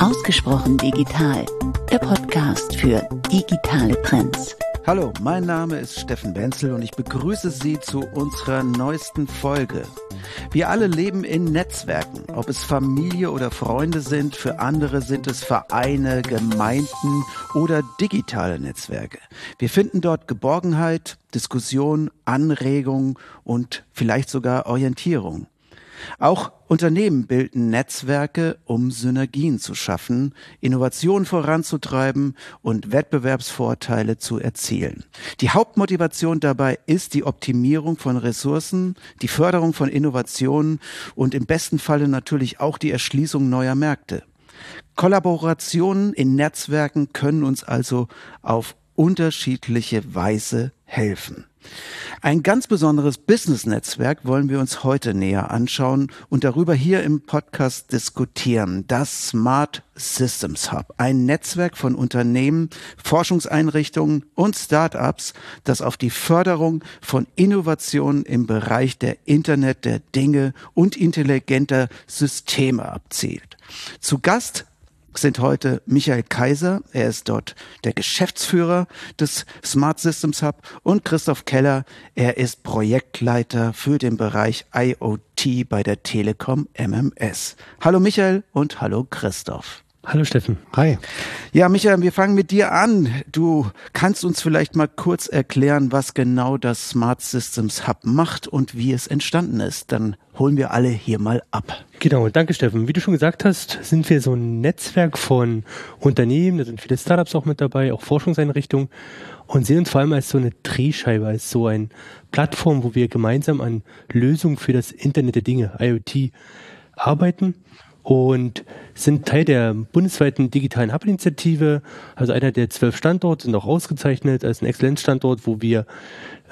Ausgesprochen digital, der Podcast für digitale Trends. Hallo, mein Name ist Steffen Wenzel und ich begrüße Sie zu unserer neuesten Folge. Wir alle leben in Netzwerken, ob es Familie oder Freunde sind, für andere sind es Vereine, Gemeinden oder digitale Netzwerke. Wir finden dort Geborgenheit, Diskussion, Anregung und vielleicht sogar Orientierung. Auch Unternehmen bilden Netzwerke, um Synergien zu schaffen, Innovation voranzutreiben und Wettbewerbsvorteile zu erzielen. Die Hauptmotivation dabei ist die Optimierung von Ressourcen, die Förderung von Innovationen und im besten Falle natürlich auch die Erschließung neuer Märkte. Kollaborationen in Netzwerken können uns also auf unterschiedliche Weise helfen. Ein ganz besonderes Business-Netzwerk wollen wir uns heute näher anschauen und darüber hier im Podcast diskutieren. Das Smart Systems Hub, ein Netzwerk von Unternehmen, Forschungseinrichtungen und Start-ups, das auf die Förderung von Innovationen im Bereich der Internet der Dinge und intelligenter Systeme abzielt. Zu Gast sind heute Michael Kaiser, er ist dort der Geschäftsführer des Smart Systems Hub und Christoph Keller, er ist Projektleiter für den Bereich IoT bei der Telekom MMS. Hallo Michael und hallo Christoph. Hallo Steffen. Hi. Ja, Michael, wir fangen mit dir an. Du kannst uns vielleicht mal kurz erklären, was genau das Smart Systems Hub macht und wie es entstanden ist. Dann holen wir alle hier mal ab. Genau, danke Steffen. Wie du schon gesagt hast, sind wir so ein Netzwerk von Unternehmen, da sind viele Startups auch mit dabei, auch Forschungseinrichtungen und sehen uns vor allem als so eine Drehscheibe, als so eine Plattform, wo wir gemeinsam an Lösungen für das Internet der Dinge, IoT, arbeiten und sind Teil der bundesweiten digitalen Hub-Initiative, also einer der zwölf Standorte, sind auch ausgezeichnet als ein Exzellenzstandort, wo wir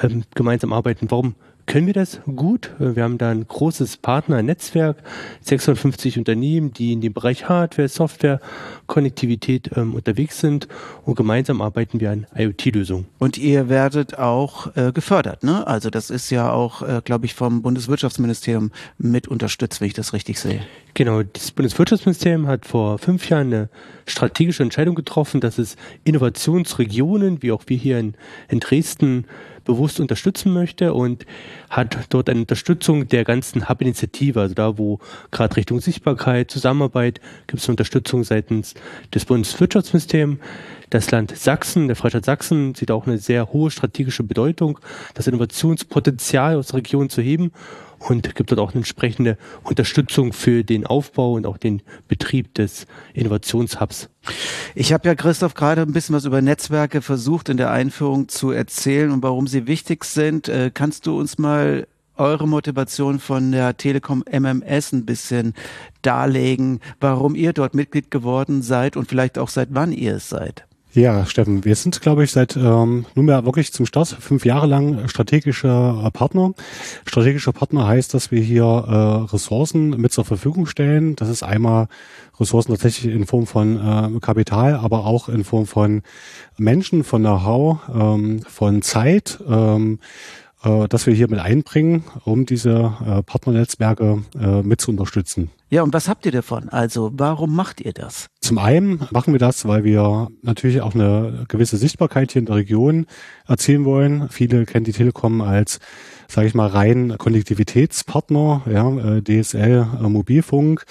ähm, gemeinsam arbeiten. Warum können wir das gut. Wir haben da ein großes Partnernetzwerk, 650 Unternehmen, die in dem Bereich Hardware, Software, Konnektivität ähm, unterwegs sind und gemeinsam arbeiten wir an IoT-Lösungen. Und ihr werdet auch äh, gefördert, ne? Also das ist ja auch, äh, glaube ich, vom Bundeswirtschaftsministerium mit unterstützt, wenn ich das richtig sehe. Genau, das Bundeswirtschaftsministerium hat vor fünf Jahren eine strategische Entscheidung getroffen, dass es Innovationsregionen, wie auch wir hier in, in Dresden, bewusst unterstützen möchte und hat dort eine Unterstützung der ganzen Hub-Initiative, also da, wo gerade Richtung Sichtbarkeit, Zusammenarbeit gibt es Unterstützung seitens des Bundeswirtschaftsministeriums. Das Land Sachsen, der Freistaat Sachsen, sieht auch eine sehr hohe strategische Bedeutung, das Innovationspotenzial aus der Region zu heben und gibt dort auch eine entsprechende Unterstützung für den Aufbau und auch den Betrieb des Innovationshubs. Ich habe ja, Christoph, gerade ein bisschen was über Netzwerke versucht in der Einführung zu erzählen und warum sie wichtig sind. Äh, kannst du uns mal eure Motivation von der Telekom MMS ein bisschen darlegen, warum ihr dort Mitglied geworden seid und vielleicht auch seit wann ihr es seid? Ja, Steffen, wir sind, glaube ich, seit ähm, nunmehr wirklich zum Start fünf Jahre lang strategischer äh, Partner. Strategischer Partner heißt, dass wir hier äh, Ressourcen mit zur Verfügung stellen. Das ist einmal Ressourcen tatsächlich in Form von äh, Kapital, aber auch in Form von Menschen, von Know-how, ähm, von Zeit. Ähm, äh, dass wir hier mit einbringen, um diese äh, Partnernetzwerke äh, mit zu unterstützen. Ja, und was habt ihr davon? Also warum macht ihr das? Zum einen machen wir das, weil wir natürlich auch eine gewisse Sichtbarkeit hier in der Region erzielen wollen. Viele kennen die Telekom als, sage ich mal, rein Konnektivitätspartner, ja, DSL, Mobilfunk.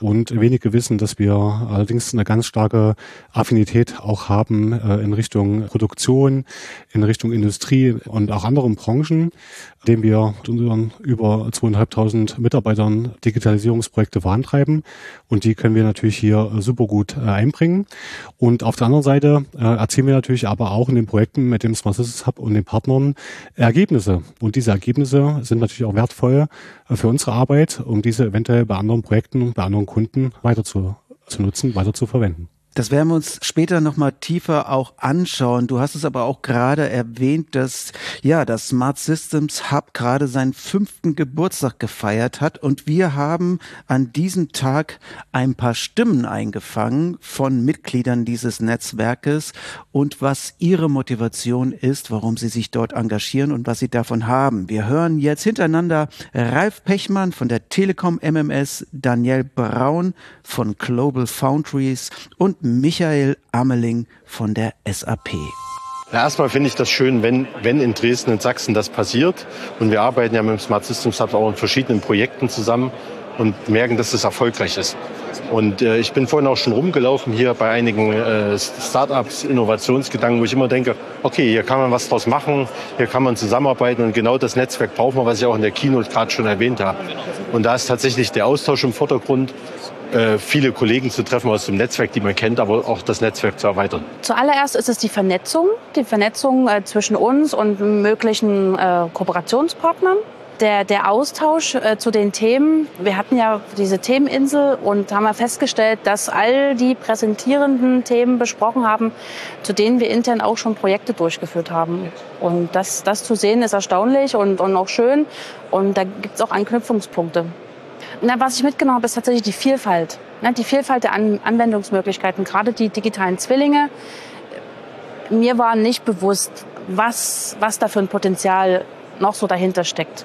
Und wenige wissen, dass wir allerdings eine ganz starke Affinität auch haben äh, in Richtung Produktion, in Richtung Industrie und auch anderen Branchen, indem wir mit unseren über zweieinhalbtausend Mitarbeitern Digitalisierungsprojekte vorantreiben. Und die können wir natürlich hier super gut äh, einbringen. Und auf der anderen Seite äh, erzielen wir natürlich aber auch in den Projekten mit dem Smart Systems Hub und den Partnern Ergebnisse. Und diese Ergebnisse sind natürlich auch wertvoll für unsere Arbeit, um diese eventuell bei anderen Projekten, bei anderen Kunden weiter zu, zu nutzen, weiter zu verwenden. Das werden wir uns später nochmal tiefer auch anschauen. Du hast es aber auch gerade erwähnt, dass ja das Smart Systems Hub gerade seinen fünften Geburtstag gefeiert hat und wir haben an diesem Tag ein paar Stimmen eingefangen von Mitgliedern dieses Netzwerkes und was ihre Motivation ist, warum sie sich dort engagieren und was sie davon haben. Wir hören jetzt hintereinander Ralf Pechmann von der Telekom MMS, Daniel Braun von Global Foundries und Michael Ameling von der SAP. Erstmal finde ich das schön, wenn, wenn in Dresden und Sachsen das passiert. Und wir arbeiten ja mit dem Smart Systems Hub auch in verschiedenen Projekten zusammen und merken, dass es das erfolgreich ist. Und äh, ich bin vorhin auch schon rumgelaufen hier bei einigen äh, Startups, Innovationsgedanken, wo ich immer denke, okay, hier kann man was draus machen, hier kann man zusammenarbeiten und genau das Netzwerk brauchen wir, was ich auch in der Keynote gerade schon erwähnt habe. Und da ist tatsächlich der Austausch im Vordergrund viele Kollegen zu treffen aus dem Netzwerk, die man kennt, aber auch das Netzwerk zu erweitern. Zuallererst ist es die Vernetzung, die Vernetzung äh, zwischen uns und möglichen äh, Kooperationspartnern. Der, der Austausch äh, zu den Themen. Wir hatten ja diese Themeninsel und haben festgestellt, dass all die präsentierenden Themen besprochen haben, zu denen wir intern auch schon Projekte durchgeführt haben. Und das, das zu sehen ist erstaunlich und, und auch schön. Und da gibt es auch Anknüpfungspunkte. Na, was ich mitgenommen habe, ist tatsächlich die Vielfalt. Ne, die Vielfalt der An Anwendungsmöglichkeiten, gerade die digitalen Zwillinge. Mir war nicht bewusst, was, was da für ein Potenzial noch so dahinter steckt.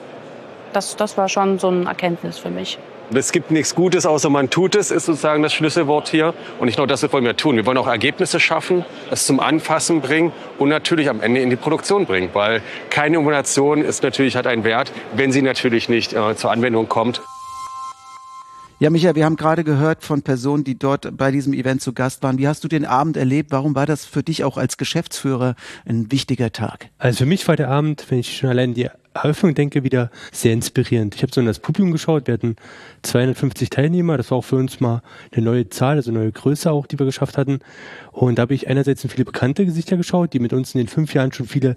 Das, das war schon so ein Erkenntnis für mich. Es gibt nichts Gutes, außer man tut es, ist sozusagen das Schlüsselwort hier. Und nicht nur das wollen wir tun. Wir wollen auch Ergebnisse schaffen, es zum Anfassen bringen und natürlich am Ende in die Produktion bringen. Weil keine Innovation ist natürlich, hat einen Wert, wenn sie natürlich nicht äh, zur Anwendung kommt. Ja, Michael, wir haben gerade gehört von Personen, die dort bei diesem Event zu Gast waren. Wie hast du den Abend erlebt? Warum war das für dich auch als Geschäftsführer ein wichtiger Tag? Also für mich war der Abend, wenn ich schon allein die Eröffnung denke, wieder sehr inspirierend. Ich habe so in das Publikum geschaut, wir hatten 250 Teilnehmer, das war auch für uns mal eine neue Zahl, also eine neue Größe auch, die wir geschafft hatten. Und da habe ich einerseits in viele bekannte Gesichter geschaut, die mit uns in den fünf Jahren schon viele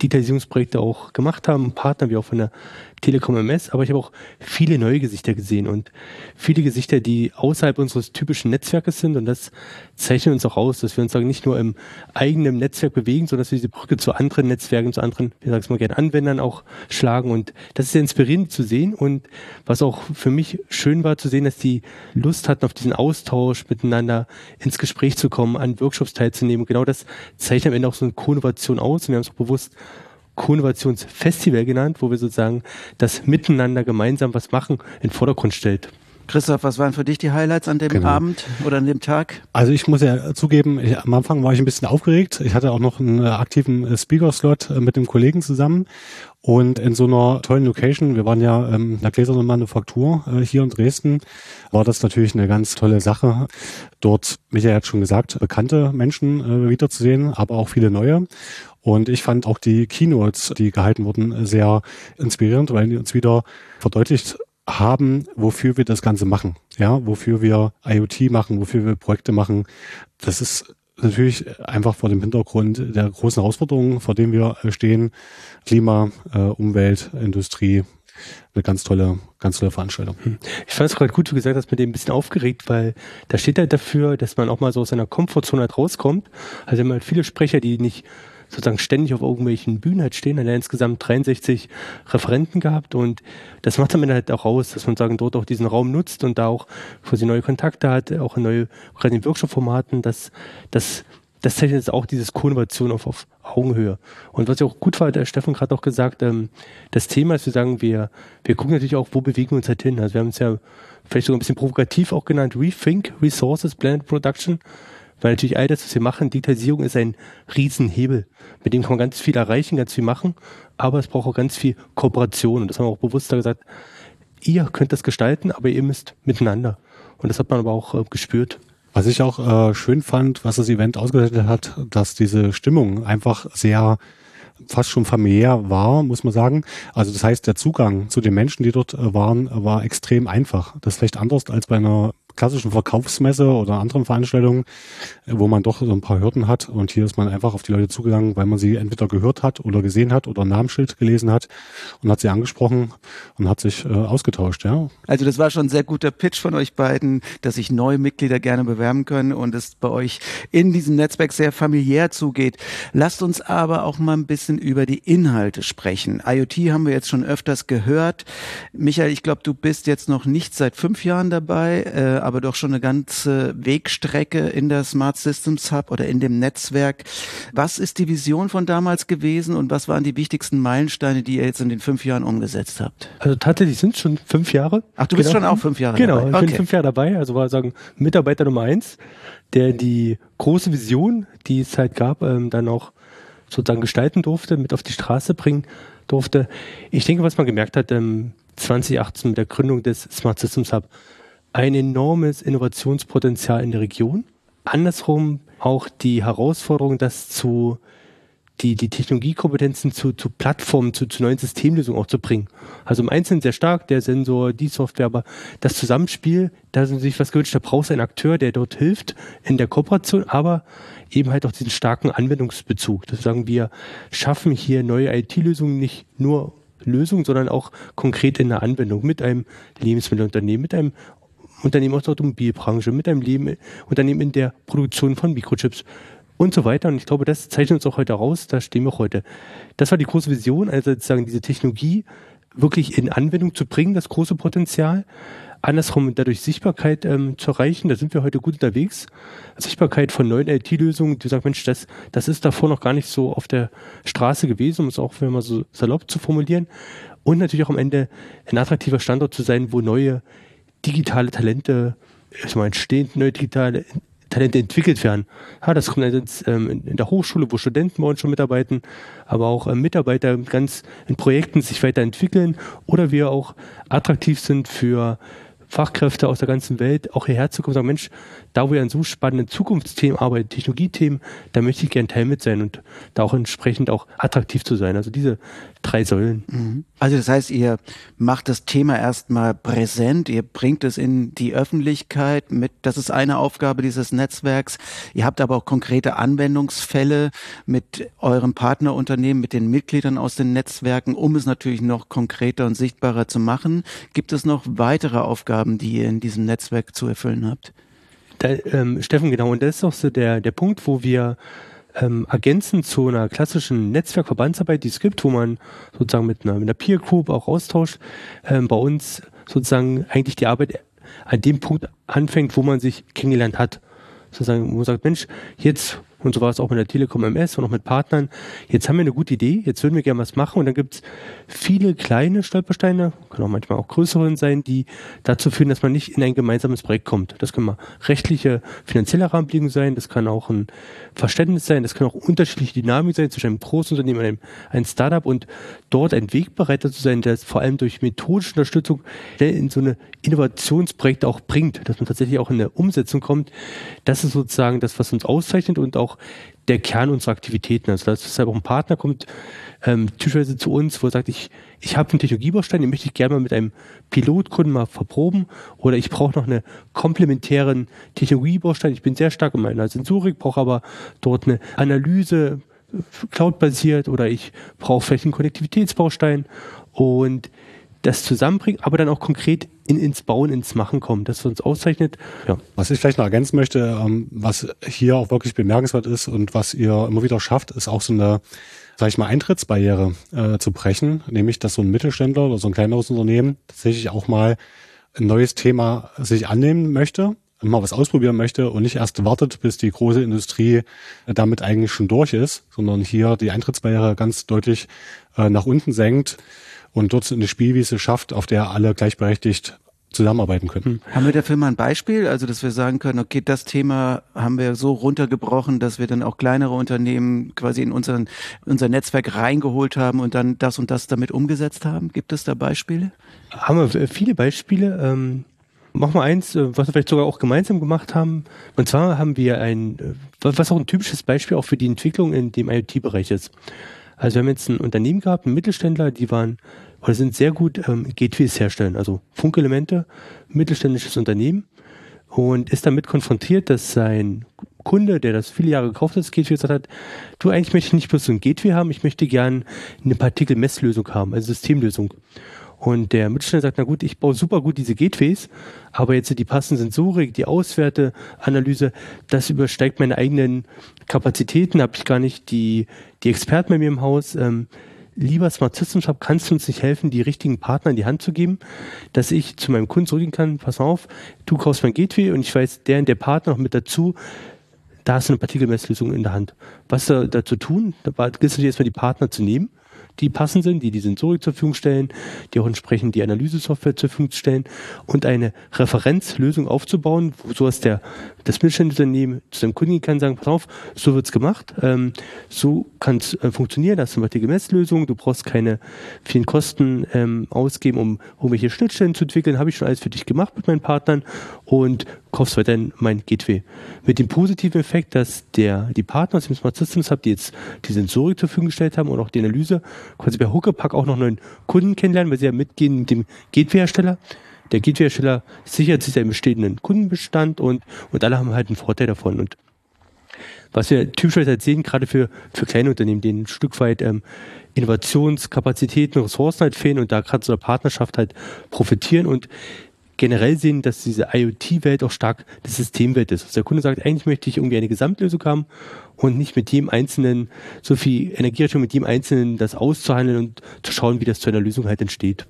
Digitalisierungsprojekte auch gemacht haben, Partner wie auch von der Telekom MS, aber ich habe auch viele neue Gesichter gesehen und viele Gesichter, die außerhalb unseres typischen Netzwerkes sind. Und das zeichnet uns auch aus, dass wir uns sagen, nicht nur im eigenen Netzwerk bewegen, sondern dass wir diese Brücke zu anderen Netzwerken, zu anderen, wie sagst mal gerne, Anwendern auch schlagen. Und das ist sehr inspirierend zu sehen. Und was auch für mich schön war zu sehen, dass die Lust hatten auf diesen Austausch miteinander ins Gespräch zu kommen, an Workshops teilzunehmen. Genau das zeichnet am Ende auch so eine Co-Innovation aus. Und wir haben es auch bewusst Co-Innovationsfestival genannt, wo wir sozusagen das Miteinander gemeinsam was machen in den Vordergrund stellt. Christoph, was waren für dich die Highlights an dem genau. Abend oder an dem Tag? Also ich muss ja zugeben, ich, am Anfang war ich ein bisschen aufgeregt. Ich hatte auch noch einen äh, aktiven äh, Speaker-Slot äh, mit dem Kollegen zusammen und in so einer tollen Location, wir waren ja ähm, in der Gläsernen Manufaktur äh, hier in Dresden, war das natürlich eine ganz tolle Sache. Dort, Michael hat schon gesagt, bekannte Menschen äh, wiederzusehen, aber auch viele neue. Und ich fand auch die Keynotes, die gehalten wurden, sehr inspirierend, weil die uns wieder verdeutlicht haben, wofür wir das Ganze machen. Ja, wofür wir IoT machen, wofür wir Projekte machen. Das ist natürlich einfach vor dem Hintergrund der großen Herausforderungen, vor denen wir stehen. Klima, äh, Umwelt, Industrie. Eine ganz tolle, ganz tolle Veranstaltung. Hm. Ich fand es gerade gut, du gesagt hast, mit dem ein bisschen aufgeregt, weil da steht halt dafür, dass man auch mal so aus seiner Komfortzone halt rauskommt. Also immer halt viele Sprecher, die nicht sozusagen ständig auf irgendwelchen Bühnen halt stehen. Er hat insgesamt 63 Referenten gehabt und das macht Ende halt auch aus, dass man sagen, dort auch diesen Raum nutzt und da auch quasi neue Kontakte hat, auch neue, gerade in Workshop-Formaten, dass das das zeichnet jetzt auch dieses Co-Innovation auf, auf Augenhöhe. Und was ja auch gut war, der Steffen gerade auch gesagt, ähm, das Thema ist, wir sagen, wir, wir gucken natürlich auch, wo bewegen wir uns halt hin. Also wir haben es ja vielleicht sogar ein bisschen provokativ auch genannt, Rethink Resources Planet Production. Weil natürlich all das, was wir machen, Digitalisierung ist ein Riesenhebel. Mit dem kann man ganz viel erreichen, ganz viel machen, aber es braucht auch ganz viel Kooperation. Und das haben wir auch bewusster gesagt, ihr könnt das gestalten, aber ihr müsst miteinander. Und das hat man aber auch äh, gespürt. Was ich auch äh, schön fand, was das Event ausgestattet hat, dass diese Stimmung einfach sehr fast schon familiär war, muss man sagen. Also das heißt, der Zugang zu den Menschen, die dort äh, waren, war extrem einfach. Das ist vielleicht anders als bei einer klassischen Verkaufsmesse oder anderen Veranstaltungen, äh, wo man doch so ein paar Hürden hat. Und hier ist man einfach auf die Leute zugegangen, weil man sie entweder gehört hat oder gesehen hat oder ein Namensschild gelesen hat und hat sie angesprochen und hat sich äh, ausgetauscht. Ja. Also das war schon ein sehr guter Pitch von euch beiden, dass sich neue Mitglieder gerne bewerben können und es bei euch in diesem Netzwerk sehr familiär zugeht. Lasst uns aber auch mal ein bisschen über die Inhalte sprechen. IoT haben wir jetzt schon öfters gehört. Michael, ich glaube, du bist jetzt noch nicht seit fünf Jahren dabei, äh, aber doch schon eine ganze Wegstrecke in der Smart Systems Hub oder in dem Netzwerk. Was ist die Vision von damals gewesen und was waren die wichtigsten Meilensteine, die ihr jetzt in den fünf Jahren umgesetzt habt? Also tatsächlich sind es schon fünf Jahre. Ach, du bist Genau. schon auch fünf Jahre Genau, dabei. ich bin fünf Jahre dabei, also war sagen Mitarbeiter Nummer eins, der die große Vision, die es halt gab, ähm, dann auch sozusagen gestalten durfte, mit auf die Straße bringen durfte. Ich denke, was man gemerkt hat, ähm, 2018 mit der Gründung des Smart Systems Hub, ein enormes Innovationspotenzial in der Region. Andersrum auch die Herausforderung, das zu die, die Technologiekompetenzen zu, zu Plattformen, zu, zu neuen Systemlösungen auch zu bringen. Also im Einzelnen sehr stark, der Sensor, die Software, aber das Zusammenspiel, da sind sich was gewünscht, da brauchst du einen Akteur, der dort hilft in der Kooperation, aber eben halt auch diesen starken Anwendungsbezug. Das sagen wir, schaffen hier neue IT-Lösungen nicht nur Lösungen, sondern auch konkret in der Anwendung mit einem Lebensmittelunternehmen, mit einem Unternehmen aus der Automobilbranche, mit einem Leben, Unternehmen in der Produktion von Mikrochips und so weiter. Und ich glaube, das zeichnet uns auch heute raus, da stehen wir heute. Das war die große Vision, also sozusagen diese Technologie wirklich in Anwendung zu bringen, das große Potenzial. Andersrum dadurch Sichtbarkeit ähm, zu erreichen, da sind wir heute gut unterwegs. Sichtbarkeit von neuen IT-Lösungen, die sagen, Mensch, das, das ist davor noch gar nicht so auf der Straße gewesen, um es auch mal so salopp zu formulieren. Und natürlich auch am Ende ein attraktiver Standort zu sein, wo neue digitale Talente meine, entstehen, neue digitale Talente entwickelt werden. Ja, das kommt jetzt ähm, in der Hochschule, wo Studenten bei uns schon mitarbeiten, aber auch ähm, Mitarbeiter ganz in Projekten sich weiterentwickeln oder wir auch attraktiv sind für Fachkräfte aus der ganzen Welt auch hierher zu kommen und sagen, Mensch, da wo ihr an so spannenden Zukunftsthemen arbeitet, Technologiethemen, da möchte ich gerne Teil mit sein und da auch entsprechend auch attraktiv zu sein. Also diese drei Säulen. Also das heißt, ihr macht das Thema erstmal präsent, ihr bringt es in die Öffentlichkeit mit, das ist eine Aufgabe dieses Netzwerks. Ihr habt aber auch konkrete Anwendungsfälle mit eurem Partnerunternehmen, mit den Mitgliedern aus den Netzwerken, um es natürlich noch konkreter und sichtbarer zu machen. Gibt es noch weitere Aufgaben, die ihr in diesem Netzwerk zu erfüllen habt? Da, ähm, Steffen, genau, und das ist auch so der, der Punkt, wo wir ähm, ergänzend zu einer klassischen Netzwerkverbandsarbeit, die es gibt, wo man sozusagen mit einer, mit einer Peer Group auch austauscht, ähm, bei uns sozusagen eigentlich die Arbeit an dem Punkt anfängt, wo man sich kennengelernt hat. Sozusagen, wo man sagt, Mensch, jetzt, und so war es auch mit der Telekom MS und auch mit Partnern, jetzt haben wir eine gute Idee, jetzt würden wir gerne was machen. Und dann gibt es viele kleine Stolpersteine, können auch manchmal auch größere sein, die dazu führen, dass man nicht in ein gemeinsames Projekt kommt. Das können mal rechtliche, finanzielle Rahmenbedingungen sein, das kann auch ein Verständnis sein, das kann auch unterschiedliche Dynamik sein zwischen einem großen Unternehmen und einem, einem Startup. Und dort ein Wegbereiter zu sein, der es vor allem durch methodische Unterstützung in so eine Innovationsprojekte auch bringt, dass man tatsächlich auch in eine Umsetzung kommt. Das ist sozusagen das, was uns auszeichnet und auch der Kern unserer Aktivitäten. Also dass deshalb auch ein Partner kommt ähm, typischerweise zu uns, wo er sagt, ich, ich habe einen Technologiebaustein, den möchte ich gerne mal mit einem Pilotkunden mal verproben oder ich brauche noch einen komplementären Technologiebaustein. Ich bin sehr stark in meiner Sensorik, brauche aber dort eine Analyse, Cloud-basiert oder ich brauche vielleicht einen Konnektivitätsbaustein und das zusammenbringen, aber dann auch konkret in, ins Bauen, ins Machen kommen. Das, uns auszeichnet. Ja. Was ich vielleicht noch ergänzen möchte, ähm, was hier auch wirklich bemerkenswert ist und was ihr immer wieder schafft, ist auch so eine, sag ich mal, Eintrittsbarriere äh, zu brechen, nämlich dass so ein Mittelständler oder so ein kleineres Unternehmen tatsächlich auch mal ein neues Thema sich annehmen möchte, mal was ausprobieren möchte und nicht erst wartet, bis die große Industrie damit eigentlich schon durch ist, sondern hier die Eintrittsbarriere ganz deutlich äh, nach unten senkt und dort eine Spielwiese schafft, auf der alle gleichberechtigt zusammenarbeiten können. Haben wir dafür mal ein Beispiel? Also, dass wir sagen können, okay, das Thema haben wir so runtergebrochen, dass wir dann auch kleinere Unternehmen quasi in unseren, unser Netzwerk reingeholt haben und dann das und das damit umgesetzt haben? Gibt es da Beispiele? Haben wir viele Beispiele. Ähm, machen wir eins, äh, was wir vielleicht sogar auch gemeinsam gemacht haben. Und zwar haben wir ein, äh, was auch ein typisches Beispiel auch für die Entwicklung in dem IoT-Bereich ist. Also wir haben jetzt ein Unternehmen gehabt, einen Mittelständler, die waren oder sind sehr gut ähm, Gateways herstellen, also Funkelemente, mittelständisches Unternehmen, und ist damit konfrontiert, dass sein Kunde, der das viele Jahre gekauft hat, das Gateway, gesagt hat, du eigentlich möchte ich nicht bloß so ein Gateway haben, ich möchte gern eine Partikelmesslösung haben, also Systemlösung. Und der Mittelständler sagt, na gut, ich baue super gut diese Gateways, aber jetzt die passende Sensorik, die Auswerteanalyse, das übersteigt meine eigenen Kapazitäten, habe ich gar nicht die, die Experten bei mir im Haus. Ähm, lieber Smart System Shop, kannst du uns nicht helfen, die richtigen Partner in die Hand zu geben, dass ich zu meinem Kunden zurückgehen kann, pass auf, du kaufst mein Gateway und ich weiß, der und der Partner noch mit dazu, da hast du eine Partikelmesslösung in der Hand. Was da, dazu tun? Da gilt es natürlich erstmal die Partner zu nehmen die passend sind, die die Sensorik zur Verfügung stellen, die auch entsprechend die Analysesoftware zur Verfügung stellen und eine Referenzlösung aufzubauen, so dass der, das Mittelständunternehmen zu seinem Kunden kann sagen, pass auf, so wird's gemacht, ähm, so kann es äh, funktionieren, das ist eine richtige Messlösung, du brauchst keine vielen Kosten ähm, ausgeben, um irgendwelche Schnittstellen zu entwickeln, habe ich schon alles für dich gemacht mit meinen Partnern und kaufst weiterhin mein Gateway. Mit dem positiven Effekt, dass der, die Partner aus dem Smart Systems Hub, die jetzt die Sensorik zur Verfügung gestellt haben und auch die Analyse, quasi bei Huckepack auch noch neuen Kunden kennenlernen, weil sie ja mitgehen mit dem Gateway-Hersteller. Der Gateway-Hersteller sichert sich seinen bestehenden Kundenbestand und, und alle haben halt einen Vorteil davon. Und was wir typischerweise halt sehen, gerade für, für kleine Unternehmen, denen ein Stück weit ähm, Innovationskapazitäten, Ressourcen halt fehlen und da gerade so eine Partnerschaft halt profitieren und generell sehen, dass diese IoT-Welt auch stark die Systemwelt ist. Also der Kunde sagt, eigentlich möchte ich irgendwie eine Gesamtlösung haben und nicht mit jedem Einzelnen so viel Energie mit jedem Einzelnen das auszuhandeln und zu schauen, wie das zu einer Lösung halt entsteht.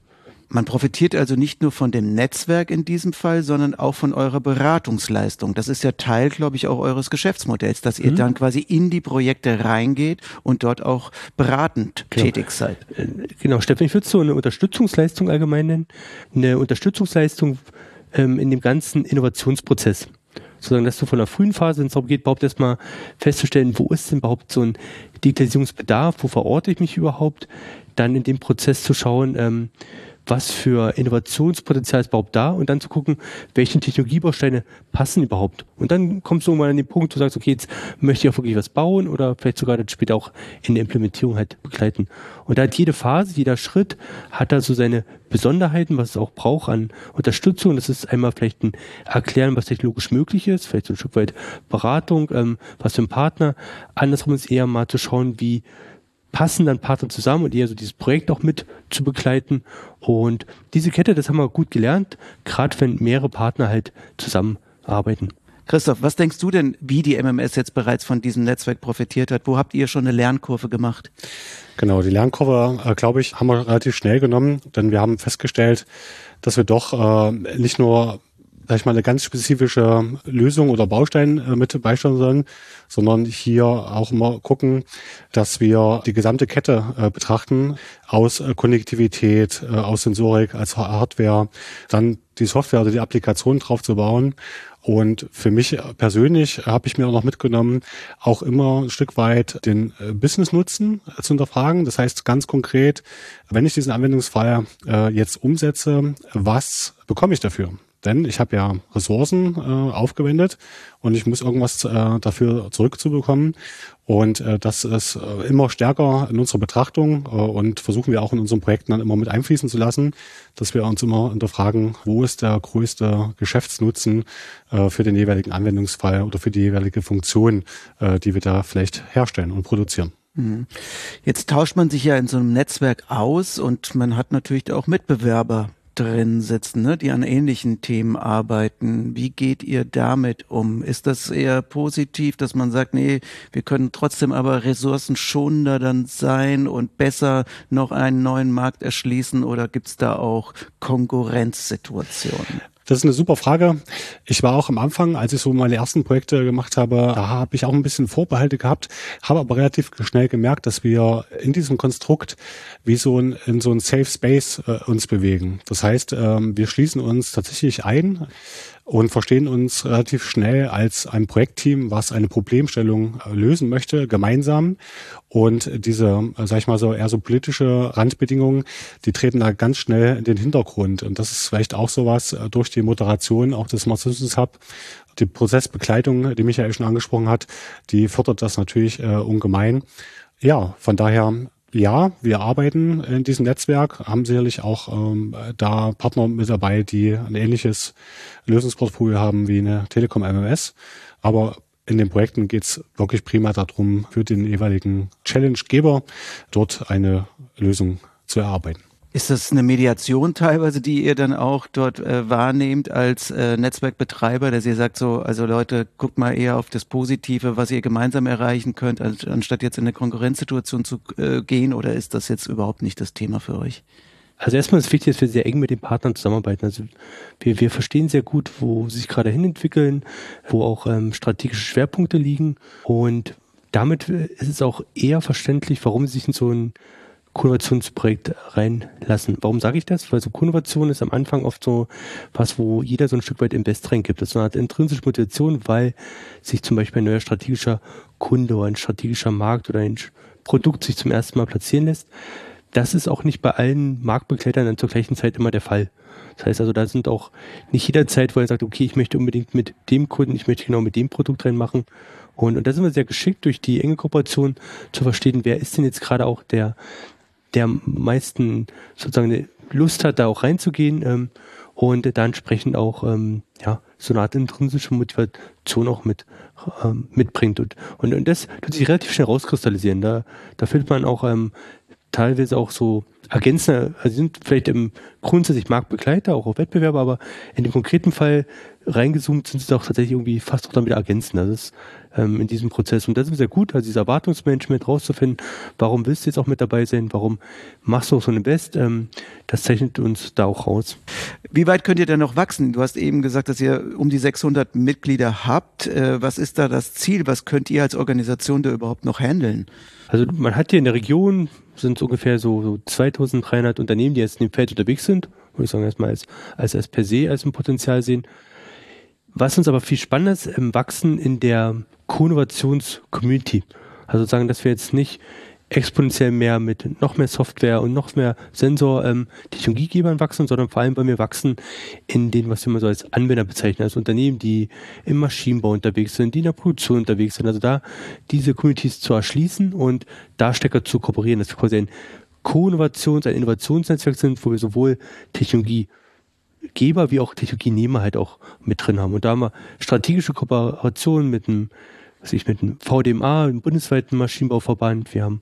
Man profitiert also nicht nur von dem Netzwerk in diesem Fall, sondern auch von eurer Beratungsleistung. Das ist ja Teil, glaube ich, auch eures Geschäftsmodells, dass ihr mhm. dann quasi in die Projekte reingeht und dort auch beratend genau. tätig seid. Äh, genau, Steffen, ich würde so eine Unterstützungsleistung allgemein nennen. Eine Unterstützungsleistung ähm, in dem ganzen Innovationsprozess sozusagen, dass du von der frühen Phase, wenn es darum geht, überhaupt erstmal festzustellen, wo ist denn überhaupt so ein Digitalisierungsbedarf, wo verorte ich mich überhaupt, dann in dem Prozess zu schauen, ähm, was für Innovationspotenzial ist überhaupt da und dann zu gucken, welche Technologiebausteine passen überhaupt. Und dann kommst du irgendwann an den Punkt, du sagst, okay, jetzt möchte ich auch wirklich was bauen oder vielleicht sogar dann später auch in der Implementierung halt begleiten. Und da hat jede Phase, jeder Schritt hat da so seine Besonderheiten, was es auch braucht an Unterstützung. Das ist einmal vielleicht ein Erklären, was technologisch möglich ist, vielleicht so ein Stück weit Beratung, ähm, was für ein Partner. Andersrum ist eher mal zu schauen, wie passen dann Partner zusammen und eher so dieses Projekt auch mit zu begleiten. Und diese Kette, das haben wir gut gelernt, gerade wenn mehrere Partner halt zusammenarbeiten. Christoph, was denkst du denn, wie die MMS jetzt bereits von diesem Netzwerk profitiert hat? Wo habt ihr schon eine Lernkurve gemacht? Genau, die Lernkurve, äh, glaube ich, haben wir relativ schnell genommen, denn wir haben festgestellt, dass wir doch äh, nicht nur sag ich mal, eine ganz spezifische Lösung oder Baustein äh, mit beisteuern sollen, sondern hier auch mal gucken, dass wir die gesamte Kette äh, betrachten, aus äh, Konnektivität, äh, aus Sensorik, als Hardware, dann die Software oder die Applikation drauf zu bauen. Und für mich persönlich habe ich mir auch noch mitgenommen, auch immer ein Stück weit den äh, Business-Nutzen zu hinterfragen. Das heißt ganz konkret, wenn ich diesen Anwendungsfall äh, jetzt umsetze, was bekomme ich dafür? Denn ich habe ja Ressourcen äh, aufgewendet und ich muss irgendwas äh, dafür zurückzubekommen. Und äh, das ist äh, immer stärker in unserer Betrachtung äh, und versuchen wir auch in unseren Projekten dann immer mit einfließen zu lassen, dass wir uns immer hinterfragen, wo ist der größte Geschäftsnutzen äh, für den jeweiligen Anwendungsfall oder für die jeweilige Funktion, äh, die wir da vielleicht herstellen und produzieren. Mhm. Jetzt tauscht man sich ja in so einem Netzwerk aus und man hat natürlich auch Mitbewerber drin sitzen, ne, die an ähnlichen Themen arbeiten. Wie geht ihr damit um? Ist das eher positiv, dass man sagt, nee, wir können trotzdem aber ressourcenschonender dann sein und besser noch einen neuen Markt erschließen oder gibt's da auch Konkurrenzsituationen? Das ist eine super Frage. Ich war auch am Anfang, als ich so meine ersten Projekte gemacht habe, da habe ich auch ein bisschen Vorbehalte gehabt, habe aber relativ schnell gemerkt, dass wir in diesem Konstrukt wie so ein, in so ein Safe Space äh, uns bewegen. Das heißt, ähm, wir schließen uns tatsächlich ein und verstehen uns relativ schnell als ein Projektteam, was eine Problemstellung äh, lösen möchte, gemeinsam. Und diese, äh, sag ich mal so, eher so politische Randbedingungen, die treten da ganz schnell in den Hintergrund. Und das ist vielleicht auch sowas äh, durch die Moderation auch des Systems Hub, die Prozessbegleitung, die Michael schon angesprochen hat, die fördert das natürlich äh, ungemein. Ja, von daher ja, wir arbeiten in diesem Netzwerk, haben sicherlich auch ähm, da Partner mit dabei, die ein ähnliches Lösungsportfolio haben wie eine Telekom MMS. Aber in den Projekten geht es wirklich prima darum, für den jeweiligen Challenge-Geber dort eine Lösung zu erarbeiten. Ist das eine Mediation teilweise, die ihr dann auch dort äh, wahrnehmt als äh, Netzwerkbetreiber, dass ihr sagt so, also Leute, guckt mal eher auf das Positive, was ihr gemeinsam erreichen könnt, anstatt jetzt in eine Konkurrenzsituation zu äh, gehen, oder ist das jetzt überhaupt nicht das Thema für euch? Also erstmal ist wichtig, dass wir sehr eng mit den Partnern zusammenarbeiten. Also wir, wir verstehen sehr gut, wo sie sich gerade hinentwickeln, wo auch ähm, strategische Schwerpunkte liegen und damit ist es auch eher verständlich, warum sie sich in so ein Konnovationsprojekt reinlassen. Warum sage ich das? Weil so Konnovation ist am Anfang oft so was, wo jeder so ein Stück weit Invest reingibt. Das ist Art intrinsische Motivation, weil sich zum Beispiel ein neuer strategischer Kunde oder ein strategischer Markt oder ein Produkt sich zum ersten Mal platzieren lässt. Das ist auch nicht bei allen Marktbegleitern dann zur gleichen Zeit immer der Fall. Das heißt also, da sind auch nicht jederzeit, wo er sagt, okay, ich möchte unbedingt mit dem Kunden, ich möchte genau mit dem Produkt reinmachen. Und, und da sind wir sehr geschickt durch die enge Kooperation zu verstehen, wer ist denn jetzt gerade auch der, der am meisten sozusagen Lust hat, da auch reinzugehen ähm, und da entsprechend auch ähm, ja, so eine Art intrinsische Motivation auch mit ähm, mitbringt. Und, und, und das tut sich relativ schnell rauskristallisieren. Da, da findet man auch ähm, teilweise auch so ergänzende, also sind vielleicht im grundsätzlich Marktbegleiter, auch auf Wettbewerber, aber in dem konkreten Fall reingezoomt sind sie doch tatsächlich irgendwie fast auch damit ergänzen. Das ist ähm, in diesem Prozess. Und das ist sehr gut, also dieses Erwartungsmanagement rauszufinden, warum willst du jetzt auch mit dabei sein, warum machst du auch so ein Invest, ähm, das zeichnet uns da auch raus. Wie weit könnt ihr denn noch wachsen? Du hast eben gesagt, dass ihr um die 600 Mitglieder habt. Äh, was ist da das Ziel? Was könnt ihr als Organisation da überhaupt noch handeln? Also man hat hier in der Region sind ungefähr so, so 2300 Unternehmen, die jetzt in dem Feld unterwegs sind. Würde ich sagen, erstmal als, als, als per se als ein Potenzial sehen. Was uns aber viel spannender ist, im Wachsen in der Konnovations-Community. Also sagen, dass wir jetzt nicht exponentiell mehr mit noch mehr Software und noch mehr Sensor-Technologiegebern ähm, wachsen, sondern vor allem bei mir wachsen in den, was wir mal so als Anwender bezeichnen, als Unternehmen, die im Maschinenbau unterwegs sind, die in der Produktion unterwegs sind. Also da diese Communities zu erschließen und da stärker zu kooperieren, dass wir quasi ein Co-Innovations-, ein Innovationsnetzwerk sind, wo wir sowohl Technologiegeber wie auch Technologienehmer halt auch mit drin haben. Und da haben wir strategische Kooperationen mit einem was ich mit dem VDMA, dem bundesweiten Maschinenbauverband, wir haben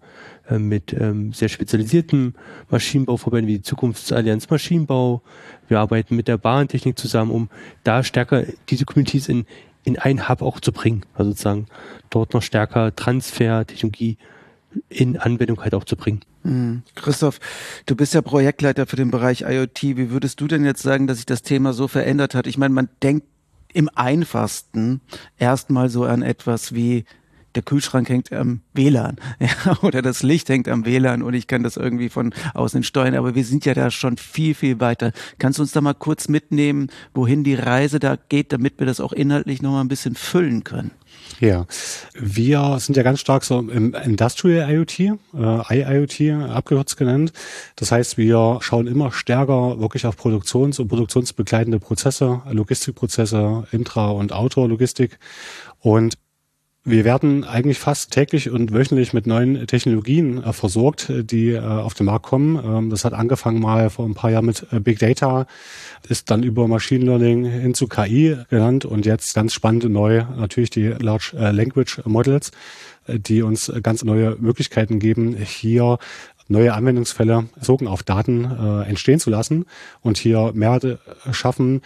äh, mit ähm, sehr spezialisierten Maschinenbauverbänden wie die Zukunftsallianz Maschinenbau, wir arbeiten mit der Bahntechnik zusammen, um da stärker diese Communities in, in einen Hub auch zu bringen, also sozusagen. Dort noch stärker Transfer, Technologie in Anwendung halt auch zu bringen. Hm. Christoph, du bist ja Projektleiter für den Bereich IoT. Wie würdest du denn jetzt sagen, dass sich das Thema so verändert hat? Ich meine, man denkt im einfachsten erstmal so an etwas wie der Kühlschrank hängt am WLAN ja, oder das Licht hängt am WLAN und ich kann das irgendwie von außen steuern. Aber wir sind ja da schon viel, viel weiter. Kannst du uns da mal kurz mitnehmen, wohin die Reise da geht, damit wir das auch inhaltlich nochmal ein bisschen füllen können? Ja, wir sind ja ganz stark so im Industrial IoT, äh, IIoT abgekürzt genannt. Das heißt, wir schauen immer stärker wirklich auf Produktions- und produktionsbegleitende Prozesse, Logistikprozesse, Intra- und Outdoor-Logistik. Und wir werden eigentlich fast täglich und wöchentlich mit neuen Technologien äh, versorgt, äh, die äh, auf den Markt kommen. Ähm, das hat angefangen mal vor ein paar Jahren mit äh, Big Data, ist dann über Machine Learning hin zu KI genannt und jetzt ganz spannend neu natürlich die Large äh, Language Models, äh, die uns ganz neue Möglichkeiten geben, hier neue Anwendungsfälle bezogen auf Daten äh, entstehen zu lassen und hier Mehrwerte schaffen,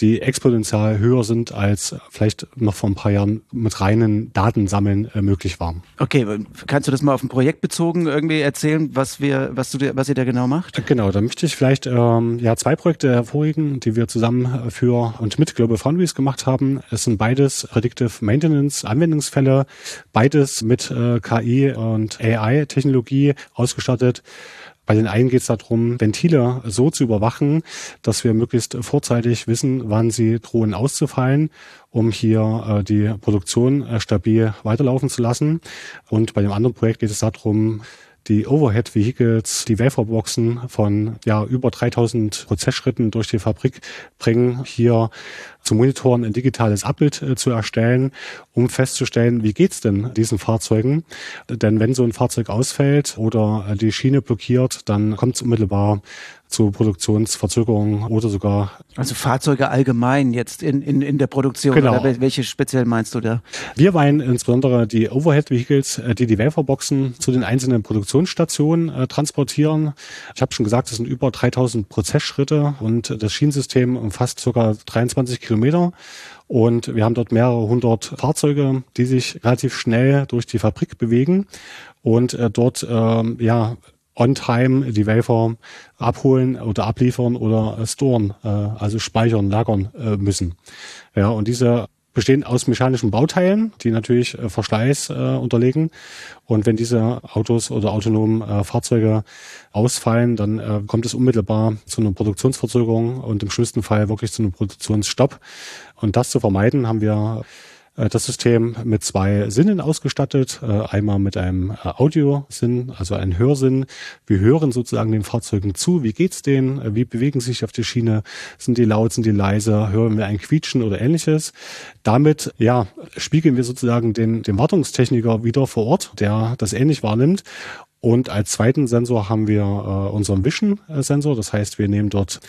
die exponentiell höher sind, als vielleicht noch vor ein paar Jahren mit reinen Datensammeln äh, möglich war. Okay, kannst du das mal auf ein Projekt bezogen irgendwie erzählen, was wir, was du, was ihr da genau macht? Genau, da möchte ich vielleicht ähm, ja zwei Projekte hervorheben, die wir zusammen für und mit Global Foundries gemacht haben. Es sind beides Predictive Maintenance Anwendungsfälle, beides mit äh, KI und AI Technologie ausgestattet. Bei den einen geht es darum, Ventile so zu überwachen, dass wir möglichst vorzeitig wissen, wann sie drohen auszufallen, um hier äh, die Produktion äh, stabil weiterlaufen zu lassen. Und bei dem anderen Projekt geht es darum, die Overhead Vehicles, die Waferboxen von ja über 3000 Prozessschritten durch die Fabrik bringen, hier zu monitoren, ein digitales Abbild äh, zu erstellen, um festzustellen, wie geht's denn diesen Fahrzeugen? Denn wenn so ein Fahrzeug ausfällt oder äh, die Schiene blockiert, dann kommt es unmittelbar zu Produktionsverzögerungen oder sogar. Also Fahrzeuge allgemein jetzt in, in, in der Produktion. Genau. Oder welche speziell meinst du da? Wir meinen insbesondere die Overhead Vehicles, äh, die die Waferboxen zu den einzelnen Produktionsstationen äh, transportieren. Ich habe schon gesagt, das sind über 3000 Prozessschritte und das Schienensystem umfasst ca. 23 Kilometer. Und wir haben dort mehrere hundert Fahrzeuge, die sich relativ schnell durch die Fabrik bewegen und äh, dort ähm, ja on-time die Wafer abholen oder abliefern oder äh, storen, äh, also speichern, lagern äh, müssen. Ja, und diese bestehen aus mechanischen Bauteilen, die natürlich äh, Verschleiß äh, unterlegen. Und wenn diese Autos oder autonomen äh, Fahrzeuge ausfallen, dann äh, kommt es unmittelbar zu einer Produktionsverzögerung und im schlimmsten Fall wirklich zu einem Produktionsstopp. Und das zu vermeiden, haben wir das System mit zwei Sinnen ausgestattet. Äh, einmal mit einem äh, Audiosinn, also ein Hörsinn. Wir hören sozusagen den Fahrzeugen zu. Wie geht's denen? Wie bewegen sie sich auf der Schiene? Sind die laut? Sind die leise? Hören wir ein Quietschen oder ähnliches? Damit, ja, spiegeln wir sozusagen den, den Wartungstechniker wieder vor Ort, der das ähnlich wahrnimmt und als zweiten Sensor haben wir äh, unseren Vision-Sensor. Das heißt, wir nehmen dort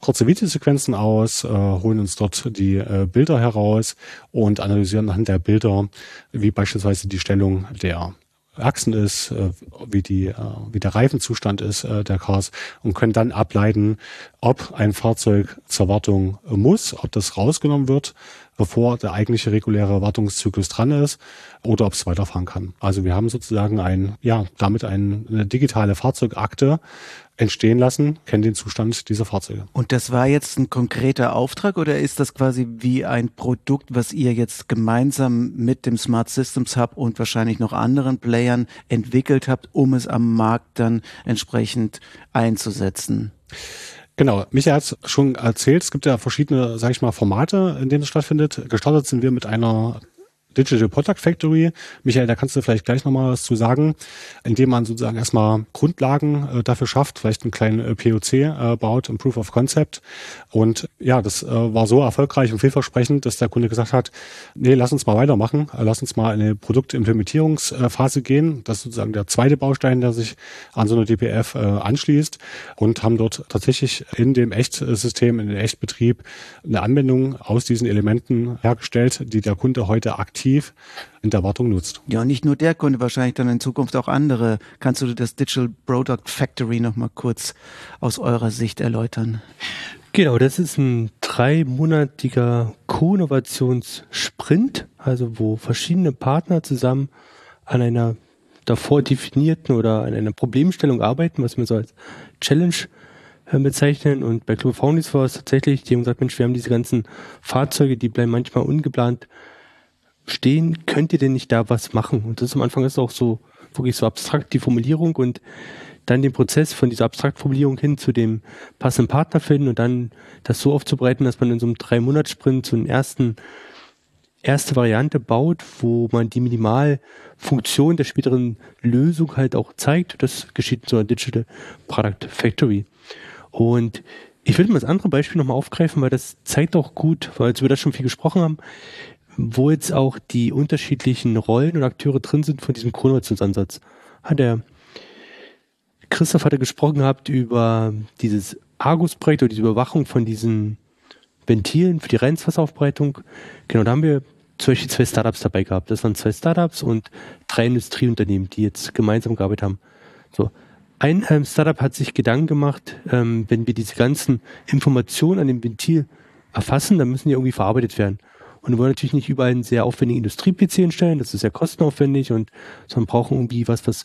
kurze Videosequenzen aus, äh, holen uns dort die äh, Bilder heraus und analysieren anhand der Bilder, wie beispielsweise die Stellung der Achsen ist, äh, wie die, äh, wie der Reifenzustand ist äh, der Cars und können dann ableiten, ob ein Fahrzeug zur Wartung muss, ob das rausgenommen wird, bevor der eigentliche reguläre Wartungszyklus dran ist oder ob es weiterfahren kann. Also wir haben sozusagen ein, ja, damit eine digitale Fahrzeugakte entstehen lassen, kennen den Zustand dieser Fahrzeuge. Und das war jetzt ein konkreter Auftrag oder ist das quasi wie ein Produkt, was ihr jetzt gemeinsam mit dem Smart Systems Hub und wahrscheinlich noch anderen Playern entwickelt habt, um es am Markt dann entsprechend einzusetzen? Genau, Michael hat schon erzählt, es gibt ja verschiedene, sage ich mal, Formate, in denen es stattfindet. Gestartet sind wir mit einer Digital Product Factory. Michael, da kannst du vielleicht gleich nochmal was zu sagen, indem man sozusagen erstmal Grundlagen äh, dafür schafft, vielleicht einen kleinen äh, POC äh, baut, ein Proof of Concept. Und ja, das äh, war so erfolgreich und vielversprechend, dass der Kunde gesagt hat, nee, lass uns mal weitermachen, äh, lass uns mal in eine Produktimplementierungsphase gehen. Das ist sozusagen der zweite Baustein, der sich an so eine DPF äh, anschließt und haben dort tatsächlich in dem Echtsystem, in dem Echtbetrieb eine Anwendung aus diesen Elementen hergestellt, die der Kunde heute aktiv aktiv in der Wartung nutzt. Ja, nicht nur der Kunde, wahrscheinlich dann in Zukunft auch andere. Kannst du das Digital Product Factory noch mal kurz aus eurer Sicht erläutern? Genau, das ist ein dreimonatiger Co-Innovationssprint, also wo verschiedene Partner zusammen an einer davor definierten oder an einer Problemstellung arbeiten, was wir so als Challenge äh, bezeichnen. Und bei Global Foundries war es tatsächlich, die haben gesagt, Mensch, wir haben diese ganzen Fahrzeuge, die bleiben manchmal ungeplant stehen, könnt ihr denn nicht da was machen? Und das am Anfang ist auch so wirklich so abstrakt, die Formulierung und dann den Prozess von dieser Abstraktformulierung hin zu dem passenden Partner finden und dann das so aufzubereiten, dass man in so einem Drei-Monats-Sprint so einen ersten, erste Variante baut, wo man die Minimalfunktion der späteren Lösung halt auch zeigt. Das geschieht in so einer Digital Product Factory. Und ich würde mal das andere Beispiel nochmal aufgreifen, weil das zeigt auch gut, weil wir das schon viel gesprochen haben, wo jetzt auch die unterschiedlichen Rollen und Akteure drin sind von diesem Koordinationsansatz. Hat der Christoph hatte gesprochen gehabt über dieses Argus-Projekt oder diese Überwachung von diesen Ventilen für die Reinwasseraufbereitung. Genau, da haben wir zum Beispiel zwei Startups dabei gehabt. Das waren zwei Startups und drei Industrieunternehmen, die jetzt gemeinsam gearbeitet haben. So. Ein ähm, Startup hat sich Gedanken gemacht, ähm, wenn wir diese ganzen Informationen an dem Ventil erfassen, dann müssen die irgendwie verarbeitet werden. Und wir wollen natürlich nicht überall einen sehr aufwendigen Industrie-PC hinstellen, das ist sehr kostenaufwendig und sondern brauchen irgendwie was, was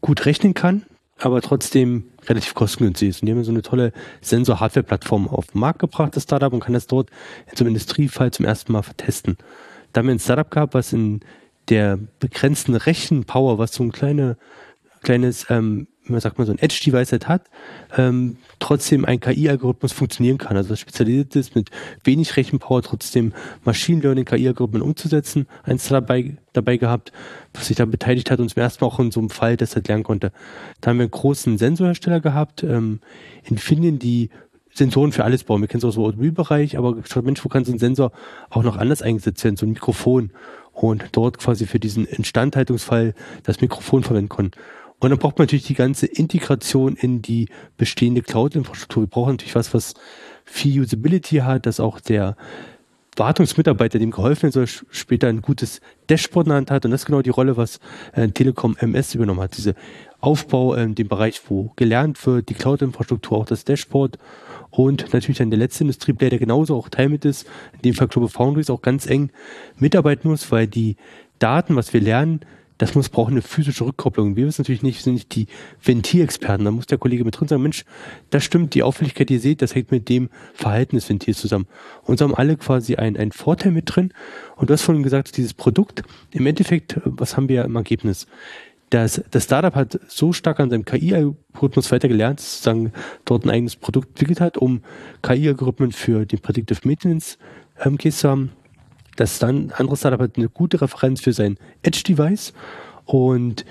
gut rechnen kann, aber trotzdem relativ kostengünstig ist. Und die haben so eine tolle Sensor-Hardware-Plattform auf den Markt gebracht, das Startup, und kann das dort in so einem Industriefall zum ersten Mal vertesten. Da haben wir ein Startup gehabt, was in der begrenzten Rechenpower, was so ein kleine, kleines ähm, man sagt mal so ein Edge-Device halt hat, ähm, trotzdem ein KI-Algorithmus funktionieren kann. Also das spezialisiert ist, mit wenig Rechenpower trotzdem Machine Learning KI-Algorithmen umzusetzen. Eins dabei, dabei gehabt, was sich da beteiligt hat und zum ersten Mal auch in so einem Fall das halt lernen konnte. Da haben wir einen großen Sensorhersteller gehabt, ähm, Infineon, die Sensoren für alles bauen. Wir kennen es aus dem Automobilbereich, aber Mensch, wo kann so ein Sensor auch noch anders eingesetzt werden, so ein Mikrofon und dort quasi für diesen Instandhaltungsfall das Mikrofon verwenden können. Und dann braucht man natürlich die ganze Integration in die bestehende Cloud-Infrastruktur. Wir brauchen natürlich was, was viel Usability hat, dass auch der Wartungsmitarbeiter, dem geholfen werden soll, später ein gutes Dashboard in der Hand hat. Und das ist genau die Rolle, was äh, Telekom MS übernommen hat. Diese Aufbau in dem Bereich, wo gelernt wird, die Cloud-Infrastruktur, auch das Dashboard und natürlich dann der letzte Industrieplayer, der genauso auch Teil mit ist, in dem Fall Global Foundries auch ganz eng mitarbeiten muss, weil die Daten, was wir lernen, das muss brauchen eine physische Rückkopplung. Wir wissen natürlich nicht, wir sind nicht die Ventilexperten. Da muss der Kollege mit drin sagen, Mensch, das stimmt, die Auffälligkeit, die ihr seht, das hängt mit dem Verhalten des Ventils zusammen. Und so haben alle quasi einen, einen Vorteil mit drin. Und du hast vorhin gesagt, dieses Produkt, im Endeffekt, was haben wir im Ergebnis? das, das Startup hat so stark an seinem KI-Algorithmus weitergelernt, sozusagen dort ein eigenes Produkt entwickelt hat, um KI-Algorithmen für den Predictive Maintenance ähm, Case zu haben. Das dann ein anderes Startup hat eine gute Referenz für sein Edge-Device und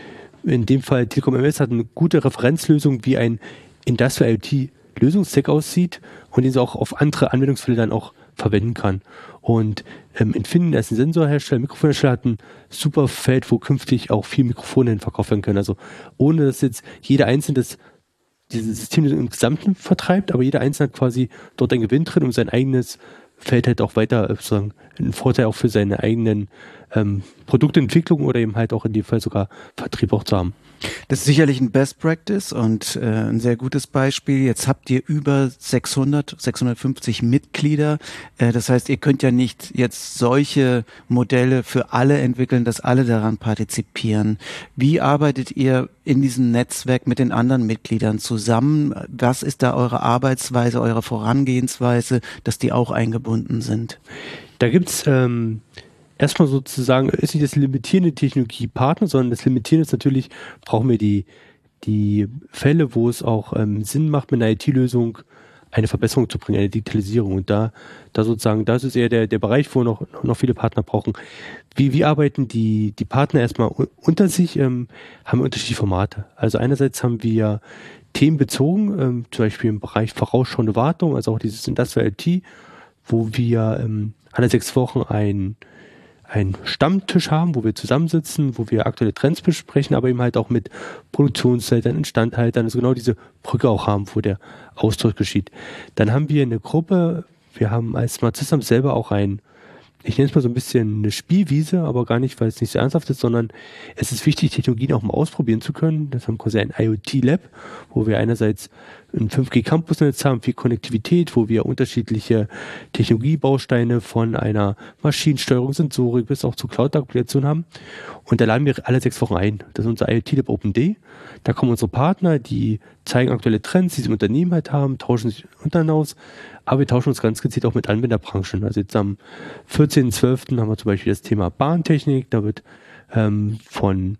in dem Fall Telekom MS hat eine gute Referenzlösung, wie ein Industrial IoT Lösungsstack aussieht und den sie auch auf andere Anwendungsfälle dann auch verwenden kann. Und ähm, Infineon als ein Sensorhersteller, Mikrofonhersteller hat ein super Feld, wo künftig auch viel Mikrofone hin verkauft werden können. Also ohne dass jetzt jeder einzelne das dieses System im Gesamten vertreibt, aber jeder Einzelne hat quasi dort einen Gewinn drin, um sein eigenes Feld halt auch weiter sozusagen einen Vorteil auch für seine eigenen ähm, Produktentwicklung oder eben halt auch in dem Fall sogar Vertrieb auch zu haben. Das ist sicherlich ein Best Practice und äh, ein sehr gutes Beispiel. Jetzt habt ihr über 600, 650 Mitglieder. Äh, das heißt, ihr könnt ja nicht jetzt solche Modelle für alle entwickeln, dass alle daran partizipieren. Wie arbeitet ihr in diesem Netzwerk mit den anderen Mitgliedern zusammen? Was ist da eure Arbeitsweise, eure Vorangehensweise, dass die auch eingebunden sind? Da gibt's ähm erstmal sozusagen, ist nicht das limitierende Technologiepartner, sondern das Limitierende ist natürlich, brauchen wir die, die Fälle, wo es auch ähm, Sinn macht, mit einer IT-Lösung eine Verbesserung zu bringen, eine Digitalisierung. Und da, da sozusagen, das ist eher der, der Bereich, wo noch, noch viele Partner brauchen. Wie, wie arbeiten die, die Partner erstmal unter sich? Ähm, haben wir unterschiedliche Formate. Also einerseits haben wir themenbezogen, ähm, zum Beispiel im Bereich vorausschauende Wartung, also auch dieses Industrial IT, wo wir ähm, alle sechs Wochen ein einen Stammtisch haben, wo wir zusammensitzen, wo wir aktuelle Trends besprechen, aber eben halt auch mit Produktionsleitern, Instandhaltern, also genau diese Brücke auch haben, wo der Austausch geschieht. Dann haben wir eine Gruppe, wir haben als Smart Systems selber auch ein ich nenne es mal so ein bisschen eine Spielwiese, aber gar nicht, weil es nicht so ernsthaft ist, sondern es ist wichtig, Technologien auch mal ausprobieren zu können. Das haben quasi ein IoT-Lab, wo wir einerseits ein 5G-Campus-Netz haben, viel Konnektivität, wo wir unterschiedliche Technologiebausteine von einer Maschinensteuerung, Sensorik bis auch zur Cloud-Applikation haben. Und da laden wir alle sechs Wochen ein. Das ist unser IoT-Lab Open Day. Da kommen unsere Partner, die zeigen aktuelle Trends, die sie im Unternehmen halt haben, tauschen sich untereinander aus. Aber wir tauschen uns ganz gezielt auch mit Anwenderbranchen. Also jetzt am 14.12. haben wir zum Beispiel das Thema Bahntechnik. Da wird ähm, von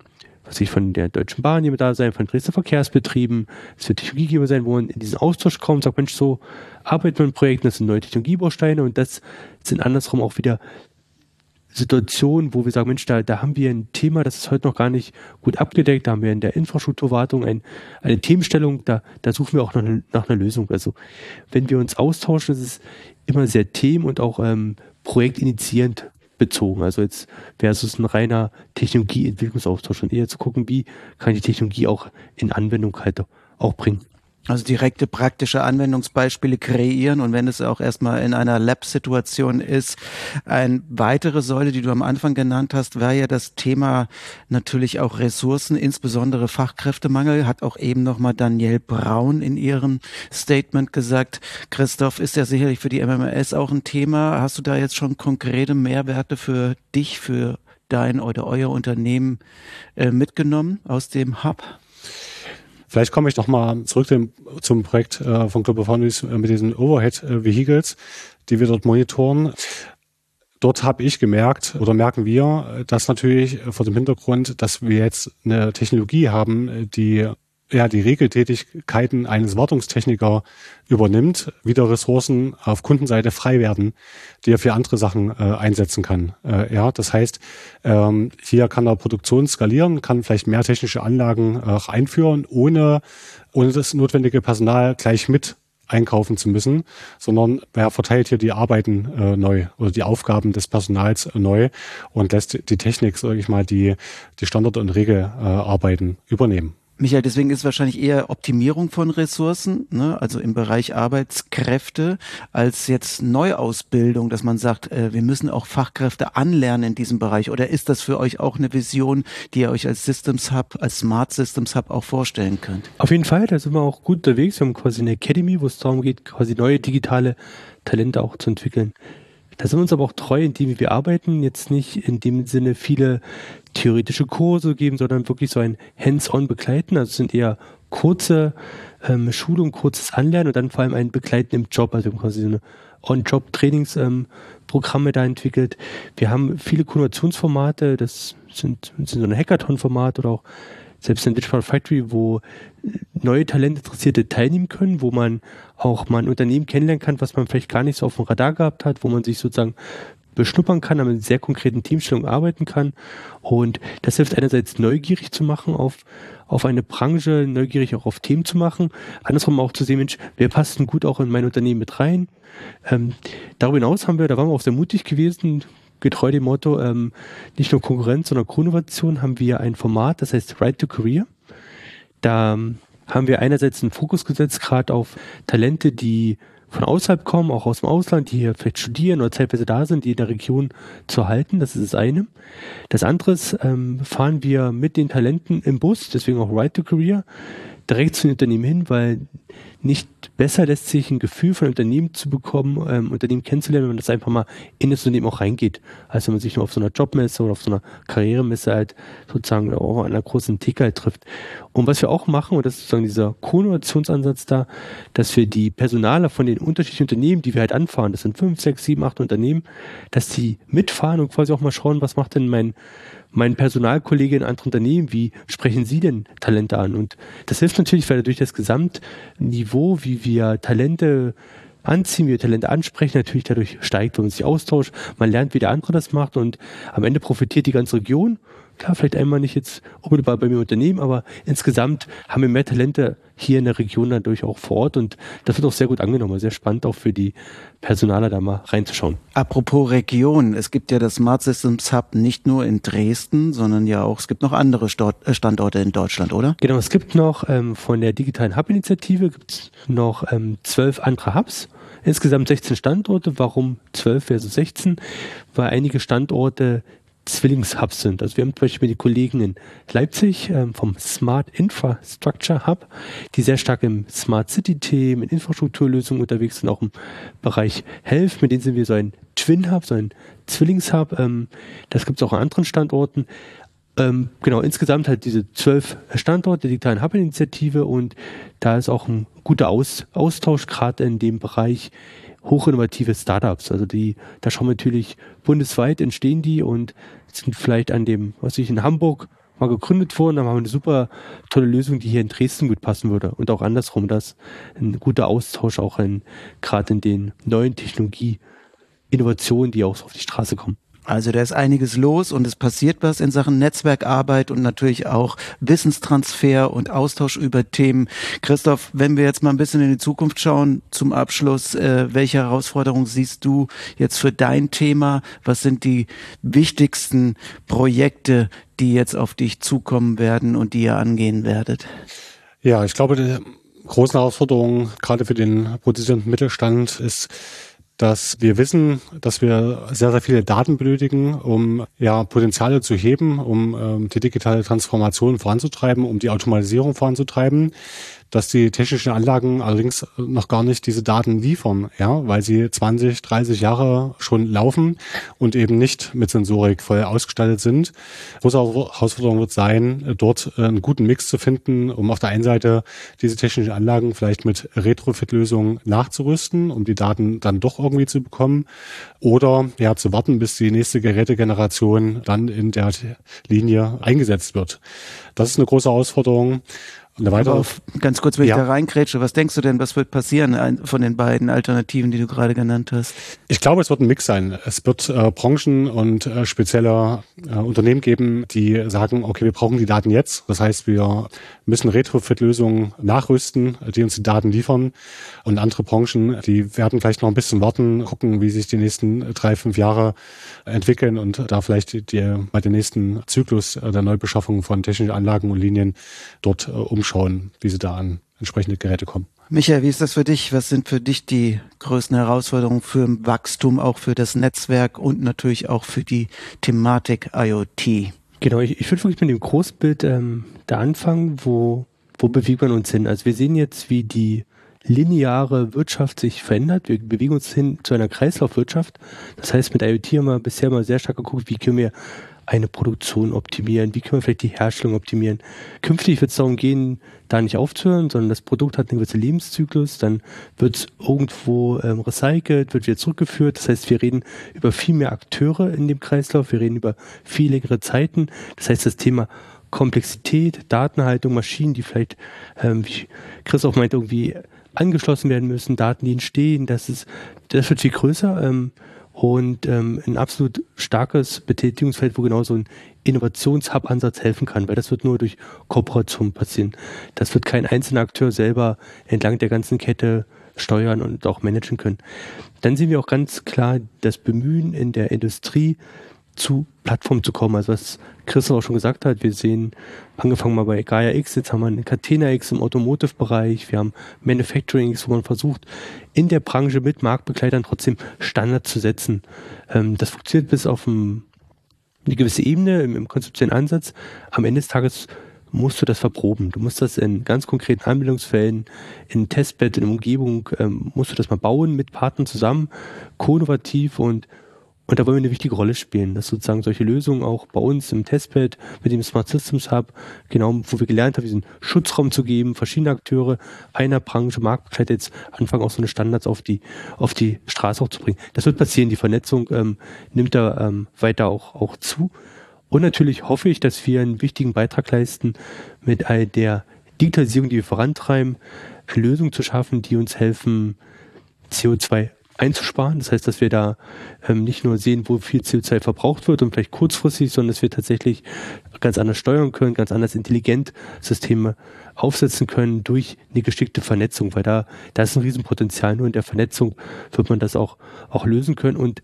was ich von der Deutschen Bahn jemand da sein, von Dresdner Verkehrsbetrieben, es wird Technologiegeber sein, wo man in diesen Austausch kommt sagt, Mensch, so arbeitet man in Projekten, das sind neue Technologiebausteine und das sind andersrum auch wieder Situationen, wo wir sagen, Mensch, da, da haben wir ein Thema, das ist heute noch gar nicht gut abgedeckt, da haben wir in der Infrastrukturwartung ein, eine Themenstellung, da, da suchen wir auch nach, nach einer Lösung. Also wenn wir uns austauschen, ist es immer sehr themen- und auch ähm, projektinitiierend bezogen. Also jetzt versus ein reiner Technologieentwicklungsaustausch und eher zu gucken, wie kann die Technologie auch in Anwendung halt auch bringen. Also direkte praktische Anwendungsbeispiele kreieren und wenn es auch erstmal in einer Lab-Situation ist. Eine weitere Säule, die du am Anfang genannt hast, war ja das Thema natürlich auch Ressourcen, insbesondere Fachkräftemangel, hat auch eben nochmal Danielle Braun in ihrem Statement gesagt. Christoph, ist ja sicherlich für die MMS auch ein Thema. Hast du da jetzt schon konkrete Mehrwerte für dich, für dein oder euer Unternehmen äh, mitgenommen aus dem Hub? Vielleicht komme ich noch mal zurück zum, zum Projekt äh, von Global Foundries äh, mit diesen Overhead äh, Vehicles, die wir dort monitoren. Dort habe ich gemerkt oder merken wir, dass natürlich vor dem Hintergrund, dass wir jetzt eine Technologie haben, die ja, die Regeltätigkeiten eines Wartungstechniker übernimmt, wieder Ressourcen auf Kundenseite frei werden, die er für andere Sachen äh, einsetzen kann. Äh, ja, das heißt, ähm, hier kann er Produktion skalieren, kann vielleicht mehr technische Anlagen äh, einführen, ohne, ohne das notwendige Personal gleich mit einkaufen zu müssen, sondern wer verteilt hier die Arbeiten äh, neu oder die Aufgaben des Personals äh, neu und lässt die Technik, sage ich mal, die, die Standard- und Regelarbeiten äh, übernehmen. Michael, deswegen ist wahrscheinlich eher Optimierung von Ressourcen, ne, also im Bereich Arbeitskräfte, als jetzt Neuausbildung, dass man sagt, äh, wir müssen auch Fachkräfte anlernen in diesem Bereich. Oder ist das für euch auch eine Vision, die ihr euch als Systems Hub, als Smart Systems Hub auch vorstellen könnt? Auf jeden Fall, da sind wir auch gut unterwegs. Wir haben quasi eine Academy, wo es darum geht, quasi neue digitale Talente auch zu entwickeln. Da sind wir uns aber auch treu, indem wir arbeiten, jetzt nicht in dem Sinne viele theoretische Kurse geben, sondern wirklich so ein Hands-on begleiten. Also es sind eher kurze ähm, Schulungen, kurzes Anlernen und dann vor allem ein Begleiten im Job, also quasi so eine On-Job-Trainingsprogramme ähm, da entwickelt. Wir haben viele Konversationsformate, das sind, sind so ein Hackathon-Format oder auch selbst in Digital Factory, wo neue Talentinteressierte teilnehmen können, wo man auch mal ein Unternehmen kennenlernen kann, was man vielleicht gar nicht so auf dem Radar gehabt hat, wo man sich sozusagen beschnuppern kann, aber mit sehr konkreten Teamstellungen arbeiten kann. Und das hilft einerseits neugierig zu machen auf, auf eine Branche, neugierig auch auf Themen zu machen. Andersrum auch zu sehen, Mensch, wer passt denn gut auch in mein Unternehmen mit rein? Ähm, darüber hinaus haben wir, da waren wir auch sehr mutig gewesen, getreu dem Motto, ähm, nicht nur Konkurrenz, sondern Co-Innovation, haben wir ein Format, das heißt Right to Career. Da ähm, haben wir einerseits einen Fokus gesetzt, gerade auf Talente, die von außerhalb kommen, auch aus dem Ausland, die hier vielleicht studieren oder zeitweise da sind, die in der Region zu halten. Das ist das eine. Das andere ist, ähm, fahren wir mit den Talenten im Bus, deswegen auch Right to Career, direkt zu den Unternehmen hin, weil nicht besser lässt sich ein Gefühl von Unternehmen zu bekommen, ähm, Unternehmen kennenzulernen, wenn man das einfach mal in das Unternehmen auch reingeht. Also wenn man sich nur auf so einer Jobmesse oder auf so einer Karrieremesse halt sozusagen auch an einer großen Tick halt trifft. Und was wir auch machen, und das ist sozusagen dieser Koinnovationsansatz da, dass wir die Personaler von den unterschiedlichen Unternehmen, die wir halt anfahren, das sind fünf, sechs, sieben, acht Unternehmen, dass die mitfahren und quasi auch mal schauen, was macht denn mein mein Personalkollege in anderen Unternehmen, wie sprechen Sie denn Talente an? Und das hilft natürlich, weil durch das Gesamtniveau, wie wir Talente anziehen, wie wir Talente ansprechen, natürlich dadurch steigt, wenn man sich austauscht. Man lernt, wie der andere das macht und am Ende profitiert die ganze Region Klar, vielleicht einmal nicht jetzt unmittelbar bei mir im Unternehmen, aber insgesamt haben wir mehr Talente hier in der Region dadurch auch vor Ort und das wird auch sehr gut angenommen. Sehr spannend auch für die Personaler da mal reinzuschauen. Apropos Region, es gibt ja das Smart Systems Hub nicht nur in Dresden, sondern ja auch, es gibt noch andere äh, Standorte in Deutschland, oder? Genau, es gibt noch ähm, von der digitalen Hub-Initiative gibt es noch ähm, zwölf andere Hubs. Insgesamt 16 Standorte. Warum 12 versus 16? Weil einige Standorte Zwillingshubs sind. Also wir haben zum Beispiel die Kollegen in Leipzig ähm, vom Smart Infrastructure Hub, die sehr stark im Smart City-Themen, in Infrastrukturlösungen unterwegs sind, auch im Bereich Health. Mit denen sind wir so ein Twin-Hub, so ein Zwillingshub. Ähm, das gibt es auch an anderen Standorten. Ähm, genau, insgesamt halt diese zwölf Standorte der digitalen Hub-Initiative und da ist auch ein guter Aus Austausch gerade in dem Bereich hochinnovative Startups. Also die, da schauen wir natürlich bundesweit entstehen die und sind vielleicht an dem, was ich in Hamburg mal gegründet worden, dann haben wir eine super tolle Lösung, die hier in Dresden gut passen würde. Und auch andersrum, dass ein guter Austausch auch in, gerade in den neuen Technologie Innovationen, die auch auf die Straße kommen. Also da ist einiges los und es passiert was in Sachen Netzwerkarbeit und natürlich auch Wissenstransfer und Austausch über Themen. Christoph, wenn wir jetzt mal ein bisschen in die Zukunft schauen, zum Abschluss, äh, welche Herausforderungen siehst du jetzt für dein Thema? Was sind die wichtigsten Projekte, die jetzt auf dich zukommen werden und die ihr angehen werdet? Ja, ich glaube, die großen Herausforderungen gerade für den produzierenden Mittelstand ist dass wir wissen, dass wir sehr, sehr viele Daten benötigen, um ja Potenziale zu heben, um ähm, die digitale Transformation voranzutreiben, um die Automatisierung voranzutreiben dass die technischen Anlagen allerdings noch gar nicht diese Daten liefern, ja, weil sie 20, 30 Jahre schon laufen und eben nicht mit Sensorik voll ausgestattet sind. Große Herausforderung wird sein, dort einen guten Mix zu finden, um auf der einen Seite diese technischen Anlagen vielleicht mit Retrofit-Lösungen nachzurüsten, um die Daten dann doch irgendwie zu bekommen oder ja zu warten, bis die nächste Gerätegeneration dann in der Linie eingesetzt wird. Das ist eine große Herausforderung. Eine weitere, auf, ganz kurz, wenn Ja. ich da reinkrätsche, was denkst du denn, was wird passieren von den beiden Alternativen, die du gerade genannt hast? Ich glaube, es wird ein Mix sein. Es wird äh, Branchen und äh, spezielle äh, Unternehmen geben, die sagen, okay, wir brauchen die Daten jetzt. Das heißt, wir müssen Retrofit-Lösungen nachrüsten, die uns die Daten liefern. Und andere Branchen, die werden vielleicht noch ein bisschen warten, gucken, wie sich die nächsten drei, fünf Jahre entwickeln und da vielleicht die, die, bei dem nächsten Zyklus äh, der Neubeschaffung von technischen Anlagen und Linien dort äh, umschauen, wie sie da an entsprechende Geräte kommen. Michael, wie ist das für dich? Was sind für dich die größten Herausforderungen für Wachstum, auch für das Netzwerk und natürlich auch für die Thematik IoT? Genau, ich, ich würde wirklich mit dem Großbild ähm, da anfangen, wo, wo bewegt man uns hin? Also wir sehen jetzt, wie die lineare Wirtschaft sich verändert. Wir bewegen uns hin zu einer Kreislaufwirtschaft. Das heißt, mit IoT haben wir bisher mal sehr stark geguckt, wie können wir eine Produktion optimieren, wie können wir vielleicht die Herstellung optimieren. Künftig wird es darum gehen, da nicht aufzuhören, sondern das Produkt hat einen gewissen Lebenszyklus, dann wird es irgendwo ähm, recycelt, wird wieder zurückgeführt. Das heißt, wir reden über viel mehr Akteure in dem Kreislauf, wir reden über viel längere Zeiten. Das heißt, das Thema Komplexität, Datenhaltung, Maschinen, die vielleicht, ähm, wie Chris auch meinte, irgendwie angeschlossen werden müssen, Daten, die entstehen, das ist, das wird viel größer ähm, und ähm, ein absolut starkes Betätigungsfeld, wo genau so ein Innovationshub-Ansatz helfen kann, weil das wird nur durch Kooperation passieren. Das wird kein einzelner Akteur selber entlang der ganzen Kette steuern und auch managen können. Dann sehen wir auch ganz klar das Bemühen in der Industrie, zu Plattformen zu kommen. Also was Chris auch schon gesagt hat, wir sehen, angefangen mal bei Gaia X, jetzt haben wir eine Catena X im Automotive-Bereich, wir haben Manufacturing X, wo man versucht, in der Branche mit Marktbegleitern trotzdem Standards zu setzen. Ähm, das funktioniert bis auf ein, eine gewisse Ebene im, im konzeptionellen Ansatz. Am Ende des Tages musst du das verproben. Du musst das in ganz konkreten Anwendungsfällen, in Testbed, in Umgebung, ähm, musst du das mal bauen mit Partnern zusammen, koinnovativ und und da wollen wir eine wichtige Rolle spielen, dass sozusagen solche Lösungen auch bei uns im Testbed mit dem Smart Systems Hub, genau, wo wir gelernt haben, diesen Schutzraum zu geben, verschiedene Akteure einer Branche, Marktbegleiter jetzt anfangen, auch so eine Standards auf die, auf die Straße auch zu bringen. Das wird passieren. Die Vernetzung ähm, nimmt da ähm, weiter auch, auch zu. Und natürlich hoffe ich, dass wir einen wichtigen Beitrag leisten, mit all der Digitalisierung, die wir vorantreiben, Lösungen zu schaffen, die uns helfen, CO2 einzusparen. Das heißt, dass wir da ähm, nicht nur sehen, wo viel CO2 verbraucht wird und vielleicht kurzfristig, sondern dass wir tatsächlich ganz anders steuern können, ganz anders intelligent Systeme aufsetzen können durch eine geschickte Vernetzung, weil da, da ist ein Riesenpotenzial. Nur in der Vernetzung wird man das auch, auch lösen können und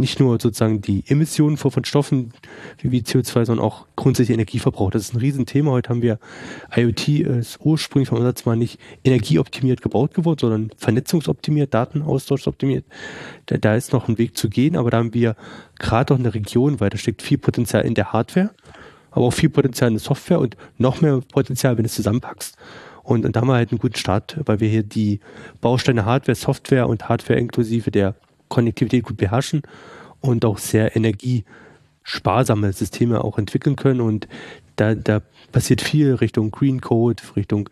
nicht nur sozusagen die Emissionen von, Stoffen wie, wie CO2, sondern auch grundsätzlich Energieverbrauch. Das ist ein Riesenthema. Heute haben wir IoT ist ursprünglich vom Ansatz mal nicht energieoptimiert gebaut geworden, sondern vernetzungsoptimiert, Datenaustauschoptimiert. Da, da ist noch ein Weg zu gehen, aber da haben wir gerade auch in der Region, weil da steckt viel Potenzial in der Hardware, aber auch viel Potenzial in der Software und noch mehr Potenzial, wenn du es zusammenpackst. Und, und da haben wir halt einen guten Start, weil wir hier die Bausteine Hardware, Software und Hardware inklusive der Konnektivität gut beherrschen und auch sehr energiesparsame Systeme auch entwickeln können. Und da, da passiert viel Richtung Green Code, Richtung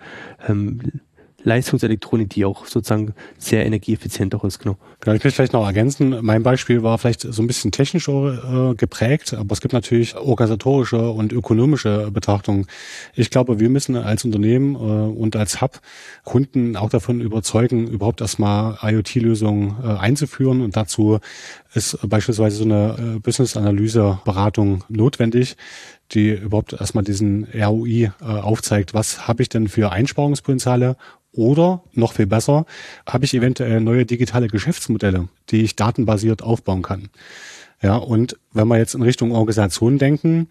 ähm, Leistungselektronik, die auch sozusagen sehr energieeffizient auch ist, genau. Genau, ich will vielleicht noch ergänzen. Mein Beispiel war vielleicht so ein bisschen technisch äh, geprägt, aber es gibt natürlich organisatorische und ökonomische Betrachtungen. Ich glaube, wir müssen als Unternehmen äh, und als Hub Kunden auch davon überzeugen, überhaupt erstmal IoT-Lösungen äh, einzuführen und dazu ist beispielsweise so eine äh, Business-Analyse-Beratung notwendig, die überhaupt erstmal diesen ROI äh, aufzeigt, was habe ich denn für Einsparungspotenziale oder noch viel besser, habe ich eventuell neue digitale Geschäftsmodelle, die ich datenbasiert aufbauen kann. Ja, und wenn wir jetzt in Richtung Organisation denken,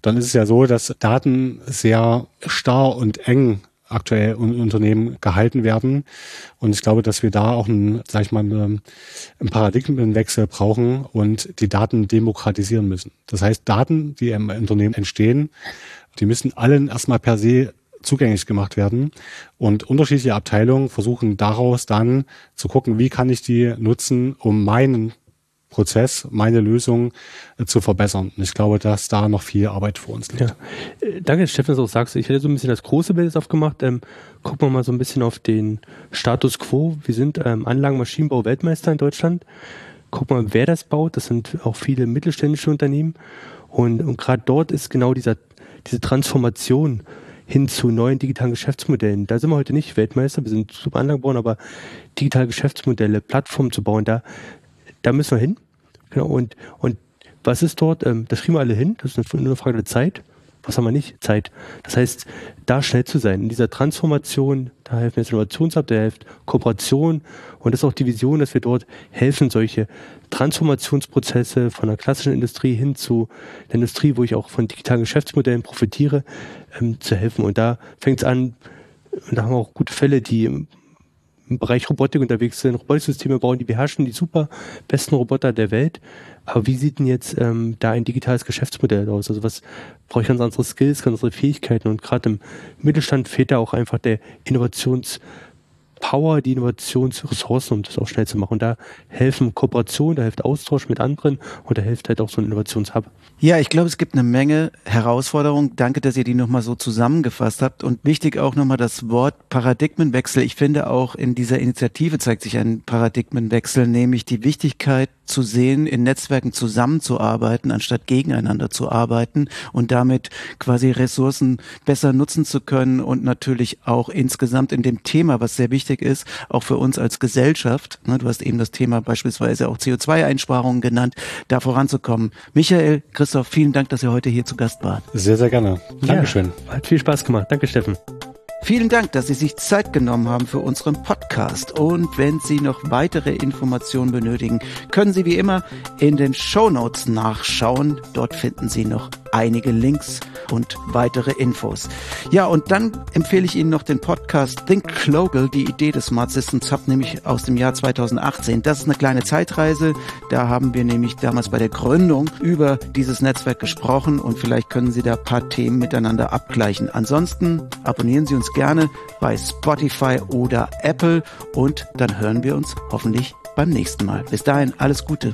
dann ist es ja so, dass Daten sehr starr und eng aktuell in Unternehmen gehalten werden. Und ich glaube, dass wir da auch einen, sag ich mal, einen Paradigmenwechsel brauchen und die Daten demokratisieren müssen. Das heißt, Daten, die im Unternehmen entstehen, die müssen allen erstmal per se zugänglich gemacht werden. Und unterschiedliche Abteilungen versuchen daraus dann zu gucken, wie kann ich die nutzen, um meinen Prozess, meine Lösung äh, zu verbessern. Und ich glaube, dass da noch viel Arbeit vor uns liegt. Ja. Äh, danke, Steffen, dass du auch sagst. Ich hätte so ein bisschen das große Bild aufgemacht. Ähm, gucken wir mal so ein bisschen auf den Status quo. Wir sind ähm, Anlagenmaschinenbau Weltmeister in Deutschland. Wir mal, wer das baut. Das sind auch viele mittelständische Unternehmen. Und, und gerade dort ist genau dieser, diese Transformation hin zu neuen digitalen Geschäftsmodellen. Da sind wir heute nicht Weltmeister, wir sind super Anlagenbauer, aber digitale Geschäftsmodelle, Plattformen zu bauen, da, da müssen wir hin. Genau, und, und was ist dort? Ähm, das kriegen wir alle hin, das ist nur eine Frage der Zeit was haben wir nicht? Zeit. Das heißt, da schnell zu sein, in dieser Transformation, da helfen jetzt Innovationshub, da hilft Kooperation und das ist auch die Vision, dass wir dort helfen, solche Transformationsprozesse von der klassischen Industrie hin zu der Industrie, wo ich auch von digitalen Geschäftsmodellen profitiere, ähm, zu helfen. Und da fängt es an, und da haben wir auch gute Fälle, die im, Bereich Robotik unterwegs sind, Robotiksysteme bauen, die beherrschen die super besten Roboter der Welt aber wie sieht denn jetzt ähm, da ein digitales Geschäftsmodell aus? Also was brauche ich ganz andere Skills, ganz andere Fähigkeiten und gerade im Mittelstand fehlt da auch einfach der Innovations- Power, die Innovationsressourcen, um das auch schnell zu machen. Und da helfen Kooperation, da hilft Austausch mit anderen und da hilft halt auch so ein Innovationshub. Ja, ich glaube, es gibt eine Menge Herausforderungen. Danke, dass ihr die nochmal so zusammengefasst habt. Und wichtig auch nochmal das Wort Paradigmenwechsel. Ich finde auch in dieser Initiative zeigt sich ein Paradigmenwechsel, nämlich die Wichtigkeit zu sehen, in Netzwerken zusammenzuarbeiten, anstatt gegeneinander zu arbeiten und damit quasi Ressourcen besser nutzen zu können und natürlich auch insgesamt in dem Thema, was sehr wichtig ist, auch für uns als Gesellschaft. Ne, du hast eben das Thema beispielsweise auch CO2-Einsparungen genannt, da voranzukommen. Michael, Christoph, vielen Dank, dass ihr heute hier zu Gast wart. Sehr, sehr gerne. Dankeschön. Ja, hat viel Spaß gemacht. Danke, Steffen. Vielen Dank, dass Sie sich Zeit genommen haben für unseren Podcast. Und wenn Sie noch weitere Informationen benötigen, können Sie wie immer in den Show Notes nachschauen. Dort finden Sie noch einige Links und weitere Infos. Ja, und dann empfehle ich Ihnen noch den Podcast Think Global, die Idee des Smart Systems Hub, nämlich aus dem Jahr 2018. Das ist eine kleine Zeitreise. Da haben wir nämlich damals bei der Gründung über dieses Netzwerk gesprochen und vielleicht können Sie da paar Themen miteinander abgleichen. Ansonsten abonnieren Sie uns gerne bei Spotify oder Apple und dann hören wir uns hoffentlich beim nächsten Mal. Bis dahin alles Gute.